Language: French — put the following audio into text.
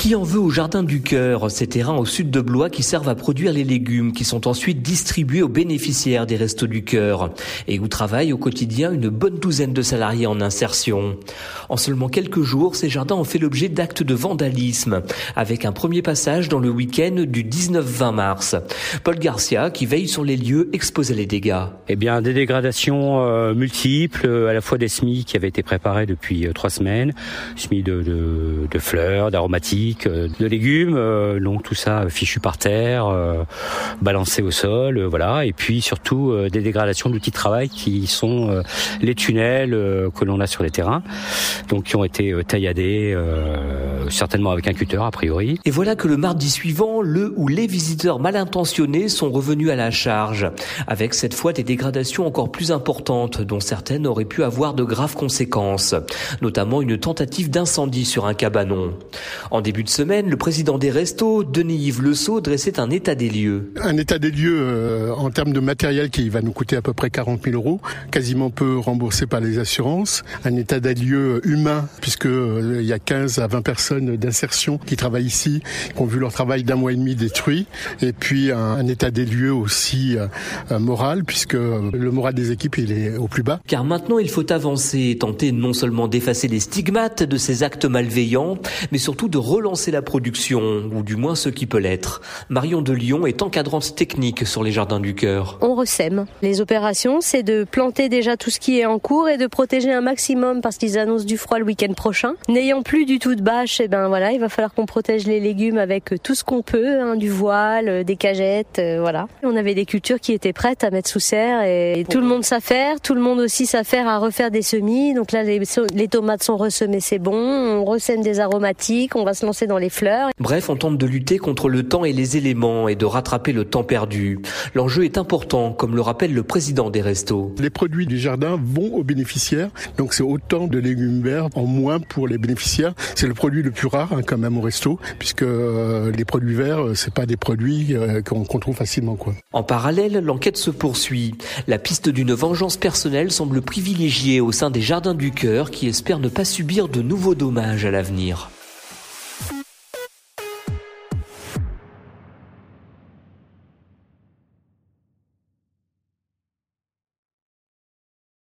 Qui en veut au Jardin du Cœur, ces terrains au sud de Blois qui servent à produire les légumes qui sont ensuite distribués aux bénéficiaires des Restos du Cœur et où travaillent au quotidien une bonne douzaine de salariés en insertion. En seulement quelques jours, ces jardins ont fait l'objet d'actes de vandalisme avec un premier passage dans le week-end du 19-20 mars. Paul Garcia, qui veille sur les lieux, exposait les dégâts. Eh bien, des dégradations euh, multiples, à la fois des semis qui avaient été préparés depuis euh, trois semaines, semis de, de, fleurs, d'aromatiques, euh, de légumes, euh, donc tout ça fichu par terre, euh, balancé au sol, voilà, et puis surtout des dégradations d'outils de travail qui sont les tunnels que l'on a sur les terrains, donc qui ont été tailladés, certainement avec un cutter a priori. Et voilà que le mardi suivant, le ou les visiteurs mal intentionnés sont revenus à la charge, avec cette fois des dégradations encore plus importantes, dont certaines auraient pu avoir de graves conséquences, notamment une tentative d'incendie sur un cabanon. En début de semaine, le président des Restos, Denis-Yves Le dressait un état des lieux. Un état des lieux euh, en termes de matériel qui va nous coûter à peu près 40 000 euros, quasiment peu remboursé par les assurances. Un état des lieux humain, puisque euh, il y a 15 à 20 personnes d'insertion qui travaillent ici, qui ont vu leur travail d'un mois et demi détruit. Et puis un, état des lieux aussi euh, moral, puisque le moral des équipes il est au plus bas. Car maintenant il faut avancer, tenter non seulement d'effacer les stigmates de ces actes malveillants, mais surtout de relancer la production, ou du moins ce qui peut l'être. Marion de Lyon est encadrante technique sur les jardins du cœur. On ressème. Les opérations, c'est de planter déjà tout ce qui est en cours et de protéger un maximum parce qu'ils annoncent du froid le week-end prochain. N'ayant plus du tout de bâche, eh ben voilà, il va falloir qu'on protège les légumes avec tout ce qu'on peut, hein, du voile, des cagettes, euh, voilà. On avait des cultures qui étaient prêtes à mettre sous serre et tout le monde sait faire, tout le monde aussi sait faire à refaire des semis. Donc là, les, les tomates sont ressemées, c'est bon. On ressème des aromatiques, on va se lancer dans les fleurs. Bref, on tente de lutter contre le temps et les éléments et de rattraper le temps perdu. L'enjeu est important, comme le rappelle le président des restos. Les produits du jardin vont aux bénéficiaires, donc c'est autant de légumes verts en moins pour les bénéficiaires. C'est le produit le plus rare hein, quand même au resto, puisque euh, les produits verts, euh, c'est pas des produits euh, qu'on trouve facilement. Quoi. En parallèle, l'enquête se poursuit. La piste d'une vengeance personnelle semble privilégiée au sein des jardins du cœur qui espèrent ne pas subir de nouveaux dommages à l'avenir.